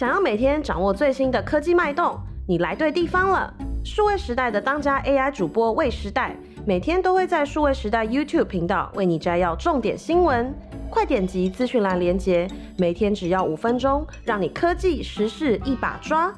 想要每天掌握最新的科技脉动，你来对地方了。数位时代的当家 AI 主播魏时代，每天都会在数位时代 YouTube 频道为你摘要重点新闻。快点击资讯栏连结，每天只要五分钟，让你科技时事一把抓。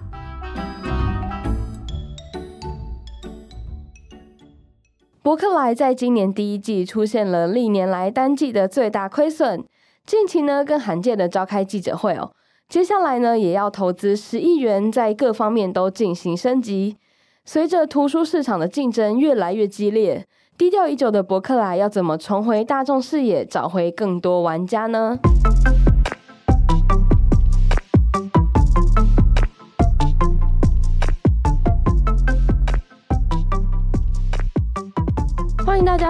博客来在今年第一季出现了历年来单季的最大亏损，近期呢更罕见的召开记者会哦。接下来呢，也要投资十亿元，在各方面都进行升级。随着图书市场的竞争越来越激烈，低调已久的博客来要怎么重回大众视野，找回更多玩家呢？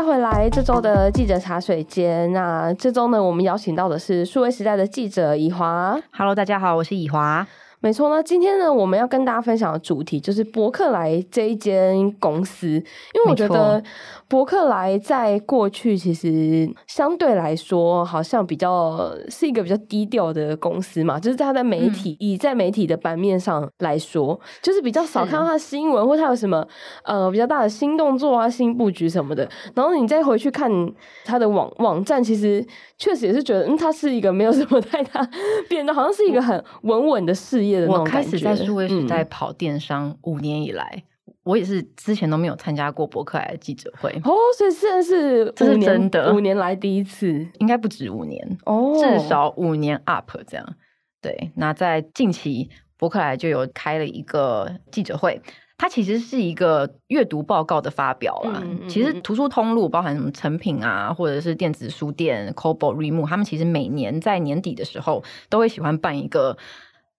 欢迎大家回来这周的记者茶水间。那这周呢，我们邀请到的是数位时代的记者以华。Hello，大家好，我是以华。没错，那今天呢，我们要跟大家分享的主题就是伯克莱这一间公司，因为我觉得伯克莱在过去其实相对来说好像比较是一个比较低调的公司嘛，就是它在媒体、嗯、以在媒体的版面上来说，就是比较少看到它新闻或它有什么呃比较大的新动作啊、新布局什么的。然后你再回去看它的网网站，其实确实也是觉得，嗯，它是一个没有什么太大 变动，好像是一个很稳稳的事业。我开始在数位时代跑电商五年以来，嗯，我也是之前都没有参加过博客来的记者会哦，所以现在是这是真的，五年来第一次，应该不止五年哦，至少五年 up 这样。对，那在近期博客来就有开了一个记者会。它其实是一个阅读报告的发表啦。嗯嗯嗯，其实图书通路包含什么成品啊，或者是电子书店、Kobo、Readmoo，他们其实每年在年底的时候都会喜欢办一个。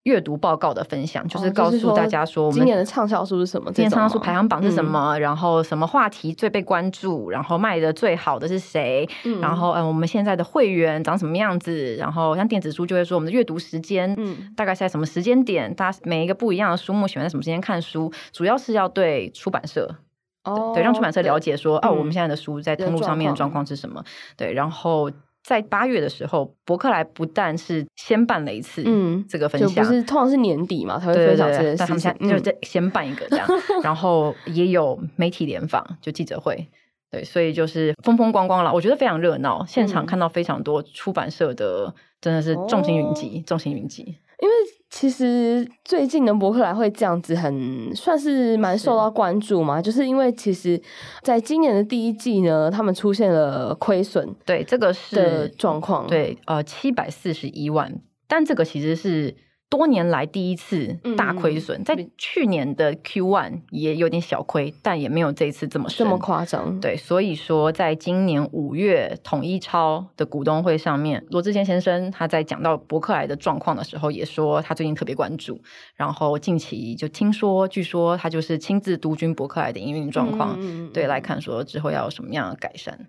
阅读报告的分享，就是告诉大家说，我们今年的畅销书是什么？今年畅销书排行榜是什么？然后什么话题最被关注？然后卖的最好的是谁？嗯、然后嗯，我们现在的会员长什么样子？然后像电子书就会说我们的阅读时间，嗯，大概是在什么时间点？大家每一个不一样的书目喜欢在什么时间看书？主要是要对出版社哦，对，让出版社了解说，哦，我们现在的书在通路上面的状况是什么？对，然后。在八月的时候，伯克莱不但是先办了一次嗯这个分享，嗯、就不是通常是年底嘛，他会分享这件事情，但他们现在就在先办一个这样，嗯、然后也有媒体联访，就记者会，对，所以就是风风光光了，我觉得非常热闹，现场看到非常多出版社的，真的是众星云集，哦、众星云集，因为。其实最近的博客来会这样子，很算是蛮受到关注嘛，就是因为其实在今年的第一季呢，他们出现了亏损，对这个是的状况，对呃七百四十一万，但这个其实是。多年来第一次大亏损，嗯，在去年的 Q one 也有点小亏，但也没有这一次这么这么夸张。对，所以说在今年五月统一超的股东会上面，罗志贤先生他在讲到伯克莱的状况的时候，也说他最近特别关注，然后近期就听说，据说他就是亲自督军伯克莱的营运状况，嗯，对来看说之后要有什么样的改善。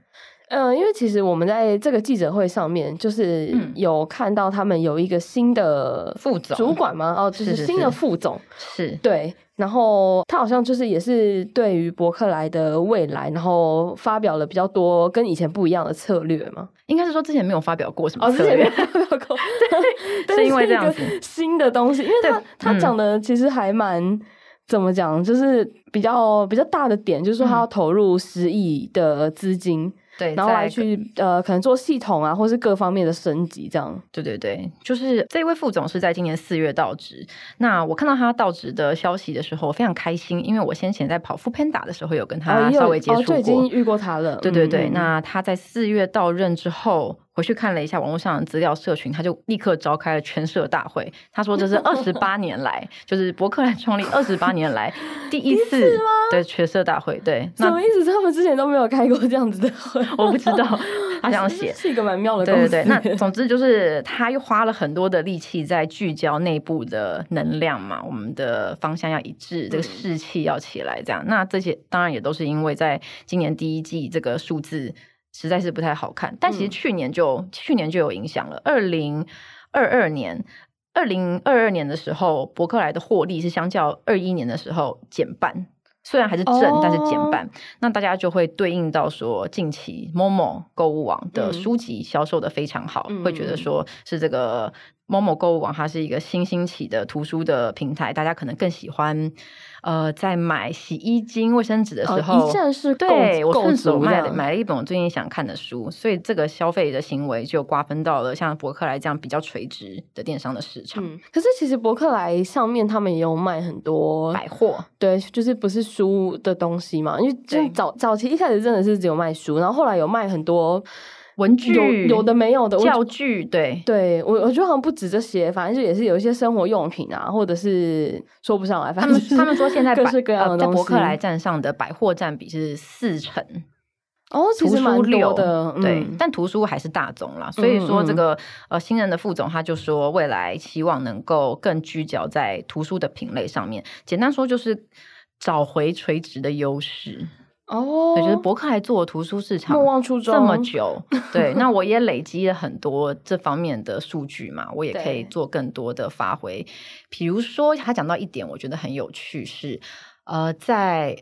嗯，因为其实我们在这个记者会上面，就是有看到他们有一个新的副总主管吗？哦，就是新的副总，是，对。然后他好像就是也是对于伯克莱的未来，然后发表了比较多跟以前不一样的策略嘛。应该是说之前没有发表过什么策略，哦，之前没有发表过，对，是因为这样子 新的东西，因为他他讲的其实还蛮怎么讲，就是比较比较大的点，就是说他要投入十亿的资金。对，然后来去呃，可能做系统啊，或是各方面的升级，这样。对对对，就是这位副总是在今年四月到职。那我看到他到职的消息的时候，我非常开心，因为我先前在跑 foodpanda 的时候有跟他稍微接触过，哦哦、就已经遇过他了。对对对，嗯、那他在四月到任之后。回去看了一下网络上的资料社群，他就立刻召开了全社大会。他说这是二十八 年来，就是博客来创立二十八年来 第一次对全社大会。对，什么意思？他们之前都没有开过这样子的会？我不知道，他这样写是一个蛮妙的东西。对对对，那总之就是他又花了很多的力气在聚焦内部的能量嘛，我们的方向要一致，这个士气要起来，这样。那这些当然也都是因为在今年第一季这个数字。实在是不太好看，但其实去年就、嗯、去年就有影响了。二零二二年，二零二二年的时候，博客来的获利是相较二一年的时候减半，虽然还是正，哦、但是减半。那大家就会对应到说，近期 Momo 购物网的书籍销售的非常好，嗯、会觉得说是这个 Momo 购物网它是一个新兴起的图书的平台，大家可能更喜欢。呃，在买洗衣精、卫生纸的时候，哦、一站式购对我顺手买了买了一本我最近想看的书，所以这个消费的行为就瓜分到了像博客来这样比较垂直的电商的市场。嗯、可是其实博客来上面他们也有卖很多百货，对，就是不是书的东西嘛？因为就早早期一开始真的是只有卖书，然后后来有卖很多。文具有有的没有的教具，对对，我我觉得好像不止这些，反正就也是有一些生活用品啊，或者是说不上来。反正他们他们说现在各式各样的东西，在博客来站上的百货占比是四成哦，其实蛮多的，图书六，对，嗯、但图书还是大宗啦。所以说这个呃新任的副总他就说，未来希望能够更聚焦在图书的品类上面，简单说就是找回垂直的优势。哦，我觉得博客还做图书市场莫忘初衷这么久，对，那我也累积了很多这方面的数据嘛，我也可以做更多的发挥。比如说，他讲到一点，我觉得很有趣是，呃，在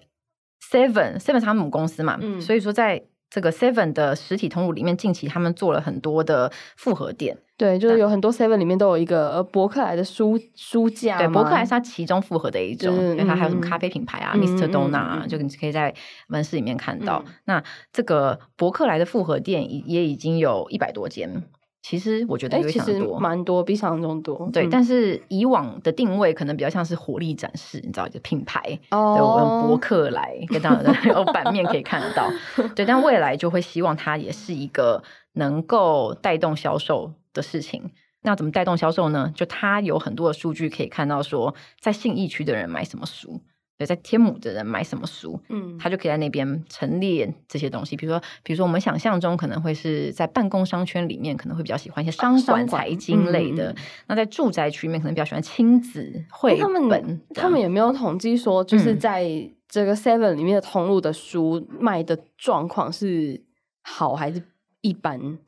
Seven Seven 他们母公司嘛，嗯，所以说在。这个 Seven 的实体通路里面，近期他们做了很多的复合店，对，就是有很多 Seven 里面都有一个呃伯克莱的书书架，对，伯克莱是它其中复合的一种，因为它还有什么咖啡品牌啊、嗯、Mr. 嗯、就你可以在门市里面看到。嗯、那这个伯克莱的复合店也已经有一百多间。其实我觉得有点多，蛮多，比想象中多。对，嗯、但是以往的定位可能比较像是活力展示，你知道，就品牌，哦、对，我用博客来跟大家有 版面可以看得到。对，但未来就会希望它也是一个能够带动销售的事情。那怎么带动销售呢？就它有很多的数据可以看到，说在信义区的人买什么书。在天母的人买什么书，嗯，他就可以在那边陈列这些东西。比如说，比如说我们想象中可能会是在办公商圈里面，可能会比较喜欢一些商管、财经类的。那在住宅区里面，可能比较喜欢亲子绘本。他们也没有统计说，就是在这个 Seven 里面的通路的书卖的状况是好还是一般？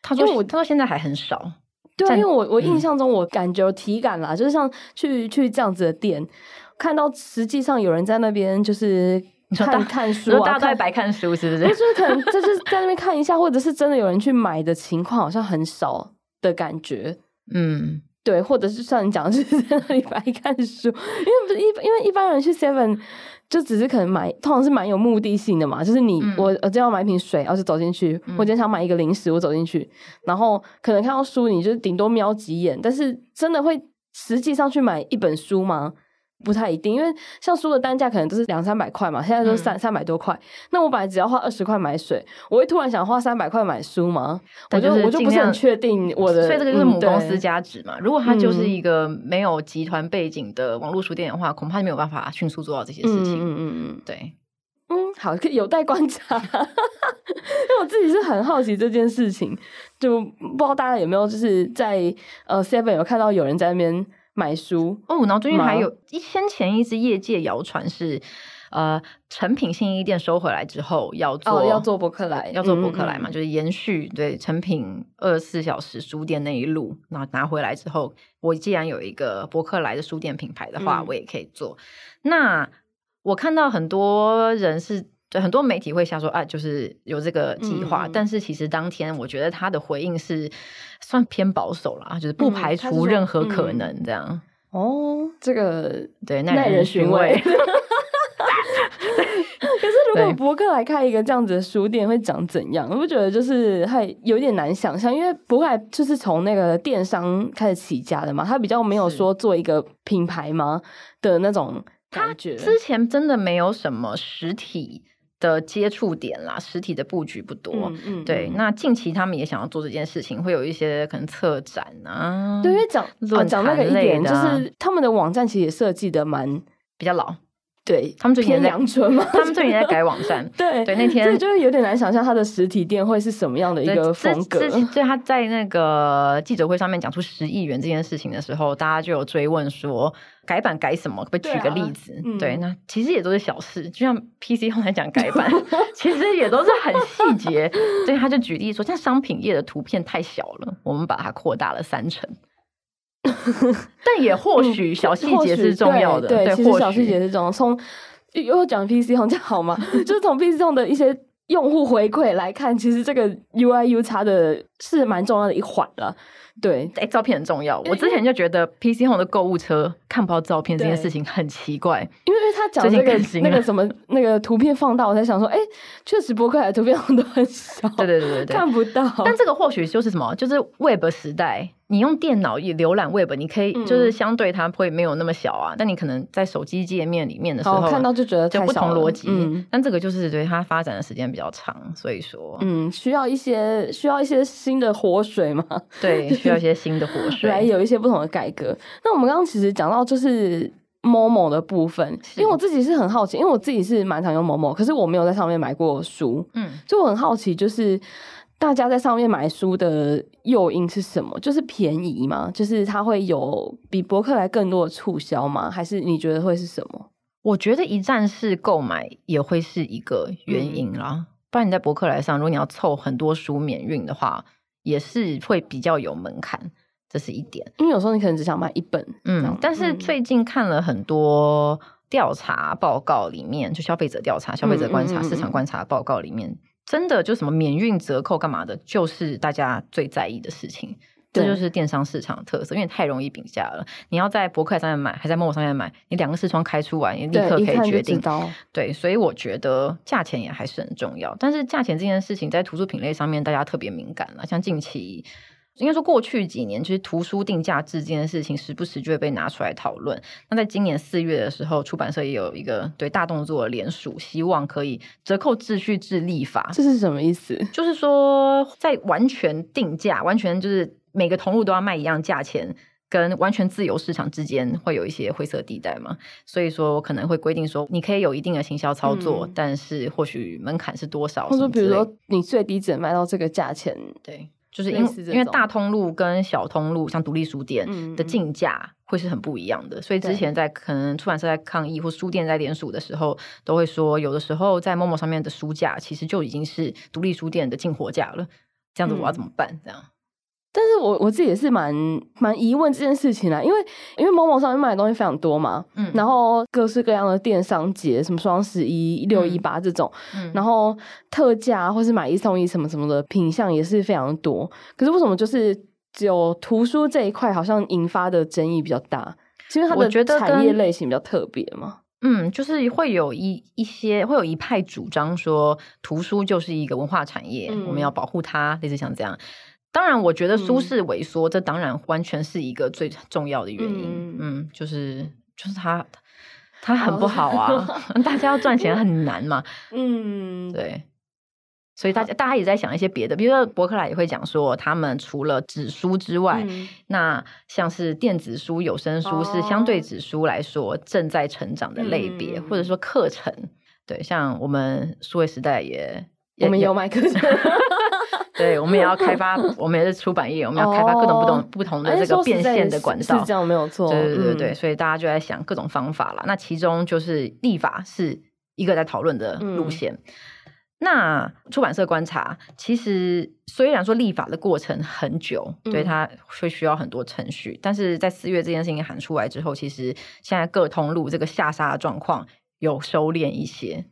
他说我他说现在还很少。对啊，因为我我印象中我感觉体感啦，就是像去去这样子的店。看到实际上有人在那边就是看看书啊，大概白看书是不是？就是可能就是在那边看一下，或者是真的有人去买的情况，好像很少的感觉。嗯，对，或者是像你讲的，就是在那里白看书，因为不是一，因为一般人去 Seven 就只是可能买，通常是蛮有目的性的嘛，就是你、嗯、我我就要买一瓶水，然后就走进去；我今天想买一个零食，我走进去，然后可能看到书，你就顶多瞄几眼，但是真的会实际上去买一本书吗？不太一定，因为像书的单价可能都是两三百块嘛，现在都三三百多块。那我本来只要花二十块买水，我会突然想花三百块买书吗？我就我就不是很确定我的。所以这个就是母公司价值嘛。如果它就是一个没有集团背景的网络书店的话，恐怕没有办法迅速做到这些事情。嗯嗯嗯，对，嗯，好，有待观察。因为我自己是很好奇这件事情，就不知道大家有没有就是在呃 Seven 有看到有人在那边。买书哦，然后最近还有一先前一直业界谣传是，呃，成品新一店收回来之后要做、哦、要做博客来，要做博客来嘛，嗯嗯就是延续对成品二十四小时书店那一路，然后拿回来之后，我既然有一个博客来的书店品牌的话，嗯、我也可以做。那我看到很多人是。对，很多媒体会想说啊，就是有这个计划，嗯、但是其实当天我觉得他的回应是算偏保守了，就是不排除任何可能这样。嗯、哦，这个对耐人寻味。可是如果博客来开一个这样子的书店会长怎样？我不觉得就是还有点难想象，因为博客来就是从那个电商开始起家的嘛，他比较没有说做一个品牌吗的那种感觉。之前真的没有什么实体。的接触点啦，实体的布局不多。嗯，嗯对。那近期他们也想要做这件事情，会有一些可能策展啊。对，因为讲讲那个一点，就是他们的网站其实也设计的蛮比较老。对，他们最近在阳春嘛，他们最近在改网站。对对，那天所以就是有点难想象他的实体店会是什么样的一个风格。所以他在那个记者会上面讲出十亿元这件事情的时候，大家就有追问说改版改什么？可不可以举个例子？对，啊嗯、对，那其实也都是小事，就像 PC 后来讲改版，其实也都是很细节。所以他就举例说，像商品页的图片太小了，我们把它扩大了三成。但也或许小细节是重要的，对，对，其实小细节是重要。从又讲 PC Home 这样好吗？就是从 PC Home 的一些用户回馈来看，其实这个 UI U 差的是蛮重要的一环了。对，哎、欸，照片很重要。我之前就觉得 PC Home 的购物车看不到照片这件事情很奇怪，因为他讲这个那个什么 那个图片放大，我才想说，哎、欸，确实博客来图片都很少，对对对对对，看不到。但这个或许就是什么，就是 Web 时代。你用电脑也浏览 Web，你可以就是相对它会没有那么小啊。嗯、但你可能在手机界面里面的时候，看到就觉得就不同逻辑。嗯、但这个就是对它发展的时间比较长，所以说，嗯，需要一些需要一些新的活水嘛？对，需要一些新的活水 来有一些不同的改革。那我们刚刚其实讲到就是 Momo 的部分，因为我自己是很好奇，因为我自己是蛮常用 Momo，可是我没有在上面买过书，嗯，所以我很好奇就是。大家在上面买书的诱因是什么？就是便宜吗？就是它会有比博客来更多的促销吗？还是你觉得会是什么？我觉得一站式购买也会是一个原因啦。嗯、不然你在博客来上，如果你要凑很多书免运的话，也是会比较有门槛，这是一点。因为有时候你可能只想买一本，嗯。但是最近看了很多调查报告里面，就消费者调查、消费者观察、市场观察报告里面。真的就什么免运折扣干嘛的，就是大家最在意的事情。这就是电商市场的特色，因为太容易比价了。你要在博客上面买，还在 Momo 上面买，你两个视窗开出来，你立刻可以决定。对，所以我觉得价钱也还是很重要。但是价钱这件事情在图书品类上面，大家特别敏感了。像近期。应该说，过去几年其实图书定价制这件事情，时不时就会被拿出来讨论。那在今年四月的时候，出版社也有一个对大动作的联署，希望可以折扣秩序制立法。这是什么意思？就是说，在完全定价、完全就是每个通路都要卖一样价钱，跟完全自由市场之间会有一些灰色地带嘛。所以说，我可能会规定说，你可以有一定的行销操作，嗯、但是或许门槛是多少？或者说，比如说，你最低只能卖到这个价钱，对。就是因因为大通路跟小通路，像独立书店的进价会是很不一样的，嗯、所以之前在可能出版社在抗议或书店在联署的时候，都会说有的时候在 Momo 上面的书价其实就已经是独立书店的进货价了，这样子我要怎么办？嗯、这样。但是我我自己也是蛮蛮疑问这件事情啦，因为因为 Momo 上面卖的东西非常多嘛，嗯，然后各式各样的电商节，什么双十一、六一八这种，嗯，然后特价或是买一送一什么什么的品相也是非常多。可是为什么就是只有图书这一块好像引发的争议比较大？其实它的产业类型比较特别嘛，嗯，就是会有一一些会有一派主张说图书就是一个文化产业，嗯，我们要保护它，类似像这样。当然，我觉得书市萎缩，嗯、这当然完全是一个最重要的原因。嗯，嗯，就是就是它它很不好啊，大家要赚钱很难嘛。嗯，对。所以大家大家也在想一些别的，比如说博客来也会讲说，他们除了纸书之外，嗯、那像是电子书、有声书是相对纸书来说正在成长的类别，嗯、或者说课程。对，像我们数位时代也，也我们有卖课程。对，我们也要开发，我们也是出版业，我们要开发各种不同、哦、不同的这个变现的管道，是这样没有错。对对对对，嗯、所以大家就在想各种方法啦。那其中就是立法是一个在讨论的路线。嗯、那出版社观察，其实虽然说立法的过程很久，嗯、对它会需要很多程序，但是在四月这件事情喊出来之后，其实现在各通路这个下杀的状况有收敛一些，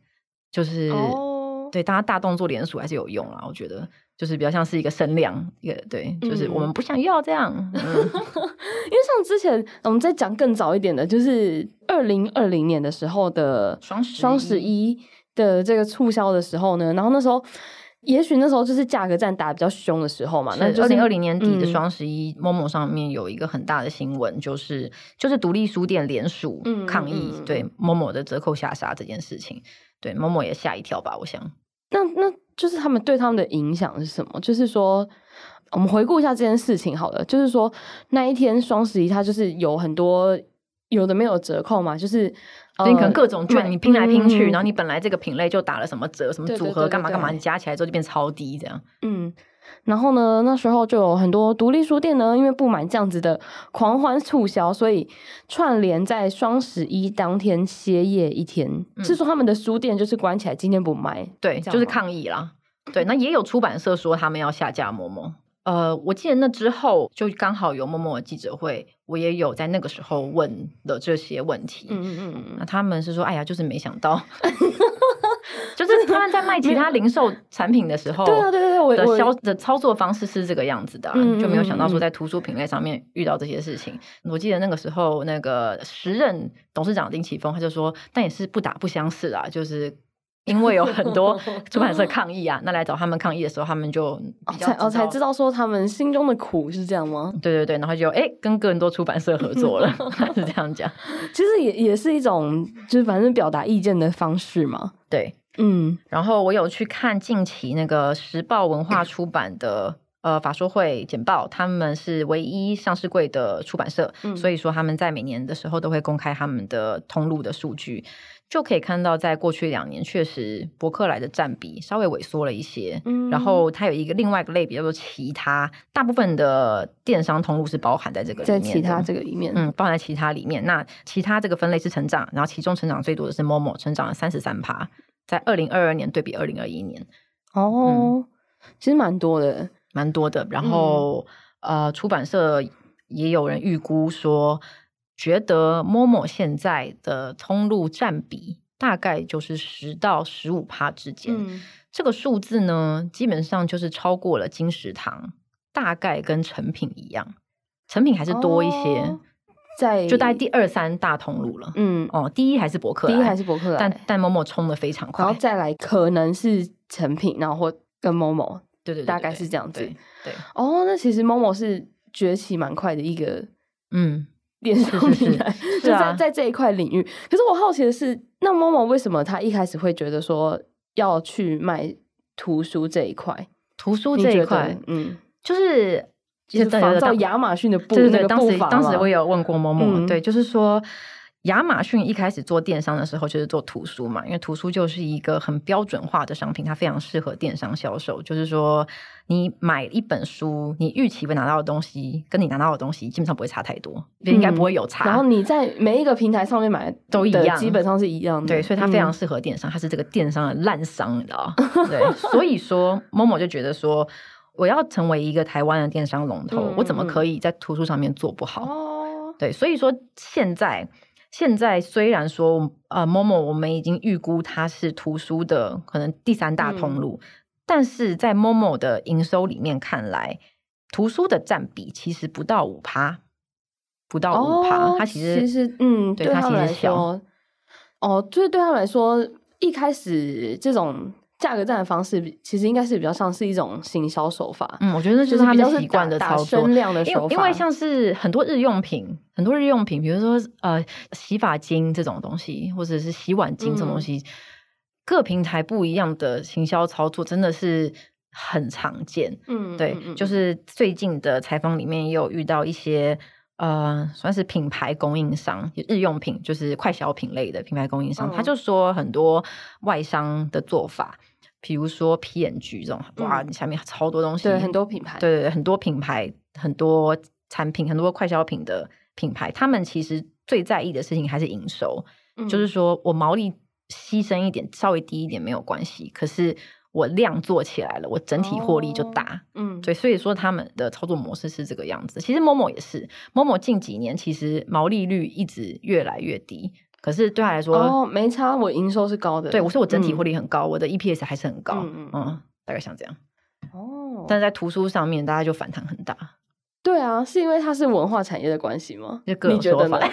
就是、哦、对大家大动作连署还是有用啦，我觉得。就是比较像是一个声量，一个对，就是我们不想要这样。因为像之前我们在讲更早一点的，就是二零二零年的时候的双双十一的这个促销的时候呢，然后那时候也许那时候就是价格战打得比较凶的时候嘛。那二零二零年底的双十一，Momo 上面有一个很大的新闻，就是就是独立书店联署抗议，对 Momo 的折扣下杀这件事情，对 Momo 也吓一跳吧，我想。那那。就是他们对他们的影响是什么？就是说，我们回顾一下这件事情好了。就是说，那一天双十一，它就是有很多有的没有折扣嘛，就是你可能各种券你拼来拼去，嗯、然后你本来这个品类就打了什么折，什么组合干嘛干嘛，你加起来之后就变超低这样。嗯。然后呢，那时候就有很多独立书店呢，因为不满这样子的狂欢促销，所以串联在双十一当天歇业一天，嗯、是说他们的书店就是关起来，今天不卖，对，就是抗议啦。对，那也有出版社说他们要下架 Momo。呃，我记得那之后就刚好有 Momo 的记者会，我也有在那个时候问了这些问题。嗯嗯嗯，那他们是说，哎呀，就是没想到。他们在卖其他零售产品的时候，对啊，对对对，我的销的操作方式是这个样子的、就没有想到说在图书品类上面遇到这些事情。我记得那个时候，那个时任董事长丁启峰他就说，但也是不打不相识啊，就是。因为有很多出版社抗议啊，那来找他们抗议的时候，他们就才哦才知道说他们心中的苦是这样吗？对对对，然后就哎跟更多出版社合作了，是这样讲。其实也也是一种，就是反正表达意见的方式嘛。对，嗯。然后我有去看近期那个时报文化出版的呃法说会简报，他们是唯一上市柜的出版社，嗯，所以说他们在每年的时候都会公开他们的通路的数据。就可以看到，在过去两年，确实博客来的占比稍微萎缩了一些。嗯，然后它有一个另外一个类别叫做其他，大部分的电商通路是包含在这个里面，在其他这个里面，嗯，包含在其他里面。那其他这个分类是成长，然后其中成长最多的是 Momo，成长了三十三趴，在二零二二年对比二零二一年。哦，嗯，其实蛮多的，蛮多的。然后，嗯，呃，出版社也有人预估说。觉得 Momo 现在的通路占比大概就是十到十五趴之间，嗯、这个数字呢，基本上就是超过了金石堂，大概跟成品一样，成品还是多一些，哦、在就大概第二三大通路了。嗯，哦，第一还是博客，第一还是博客，但但 Momo 冲的非常快，然后再来可能是成品，然后或跟 Momo，对，对对对，大概是这样子。对，对哦，那其实 Momo 是崛起蛮快的一个，嗯。电商平台就在、啊、在这一块领域，可是我好奇的是，那 Momo 为什么他一开始会觉得说要去卖图书这一块？图书这一块，嗯，就是就是仿照亚马逊的步对对对，当时当时我有问过 Momo，、嗯、对，就是说。亚马逊一开始做电商的时候，就是做图书嘛，因为图书就是一个很标准化的商品，它非常适合电商销售。就是说，你买一本书，你预期会拿到的东西，跟你拿到的东西基本上不会差太多，嗯、应该不会有差。然后你在每一个平台上面买都一样，基本上是一样的。对，所以它非常适合电商，嗯、它是这个电商的烂商，你知道对，所以说 Momo 就觉得说，我要成为一个台湾的电商龙头，嗯、我怎么可以在图书上面做不好？哦、对，所以说现在。现在虽然说，呃，Momo 我们已经预估它是图书的可能第三大通路，嗯、但是在 Momo 的营收里面看来，图书的占比其实不到五趴，不到五趴，哦、它其实其实嗯，对，它其实小。哦，就是对他们来说，一开始这种。价格战的方式其实应该是比较像是一种行销手法，嗯，我觉得就是他们习惯的操作，声量的手法。因为因为像是很多日用品，很多日用品，比如说呃洗发精这种东西，或者是洗碗精这种东西，嗯、各平台不一样的行销操作真的是很常见。嗯，对，嗯、就是最近的采访里面也有遇到一些呃算是品牌供应商，日用品就是快消品类的品牌供应商，嗯、他就说很多外商的做法。比如说 P&G 这种，哇，你下面超多东西，对，很多品牌，对对对，很多品牌，很多产品，很多快消品的品牌，他们其实最在意的事情还是营收，嗯、就是说我毛利牺牲一点，稍微低一点没有关系，可是我量做起来了，我整体获利就大，哦、嗯，对，所以说他们的操作模式是这个样子。其实 Momo 也是，Momo 近几年其实毛利率一直越来越低。可是对他来说，哦，没差，我营收是高的。对，我说我整体获利很高，嗯、我的 EPS 还是很高。嗯，嗯大概像这样。哦，但是在图书上面，大家就反弹很大。对啊，是因为它是文化产业的关系吗？就各种说法。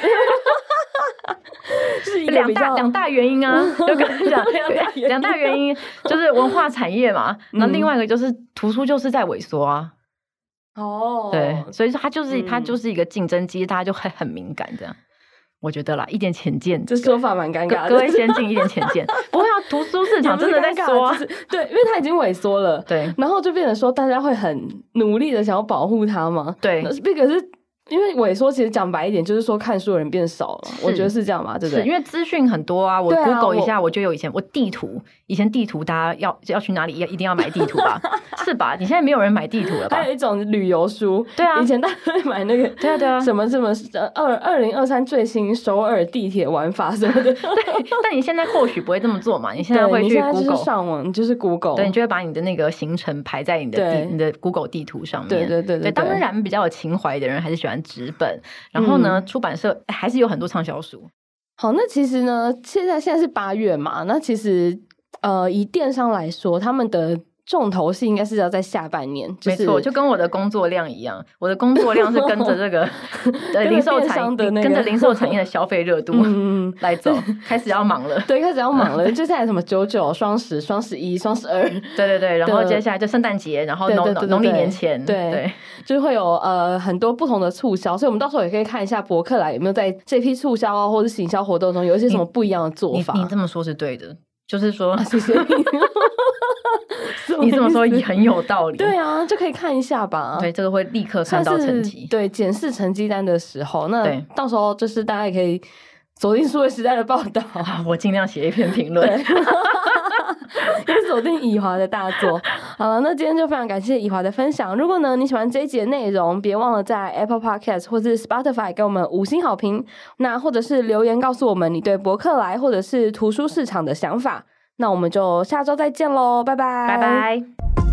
是两大两大原因啊，就跟你讲，两大原因就是文化产业嘛，那、嗯、另外一个就是图书就是在萎缩啊。哦，对，所以说它就是、嗯、它就是一个竞争机，大家就会很敏感这样。我觉得啦，一点浅见，这说法蛮尴尬的。各位先进一点浅见，不会啊，图书市场 真的在缩、啊，对，因为它已经萎缩了，对，然后就变成说大家会很努力的想要保护它嘛，对，那可是。因为萎缩，其实讲白一点，就是说看书的人变少了，我觉得是这样嘛，对不对？因为资讯很多啊，我 Google 一下，我就有以前我地图，以前地图大家要要去哪里，要一定要买地图吧，是吧？你现在没有人买地图了吧？还有一种旅游书，对啊，以前大家会买那个，对啊对啊，什么什么二二零二三最新首尔地铁玩法什么的，对。但你现在或许不会这么做嘛？你现在会去 Google 上网，就是 Google，对，你就会把你的那个行程排在你的地你的 Google 地图上面，对对对对。当然，比较有情怀的人还是喜欢纸本。然后呢，嗯、出版社还是有很多畅销书。好，那其实呢，现在现在是八月嘛，那其实呃，以电商来说，他们的。重头戏应该是要在下半年，就是、没错，就跟我的工作量一样，我的工作量是跟着这个呃零售产业，跟着零售产业的消费热度 来走，开始要忙了，对，开始要忙了，接下来什么九九、双十、双十一、双十二，对对对，然后接下来就圣诞节，然后农农历年前，对，对，就会有呃很多不同的促销，所以我们到时候也可以看一下博客来有没有在这批促销啊或者行销活动中有一些什么不一样的做法。你，这么说是对的，就是说，啊、谢谢你。你这么说也很有道理。对啊，就可以看一下吧。对，这个会立刻看到成绩。对，检视成绩单的时候，那到时候就是大家也可以锁定数位时代的报道。我尽量写一篇评论。也锁定以华的大作。好了，那今天就非常感谢以华的分享。如果呢你喜欢这一集的内容，别忘了在 Apple Podcast 或是 Spotify 给我们五星好评。那或者是留言告诉我们你对博客来或者是图书市场的想法。那我们就下周再见喽，拜拜，拜拜。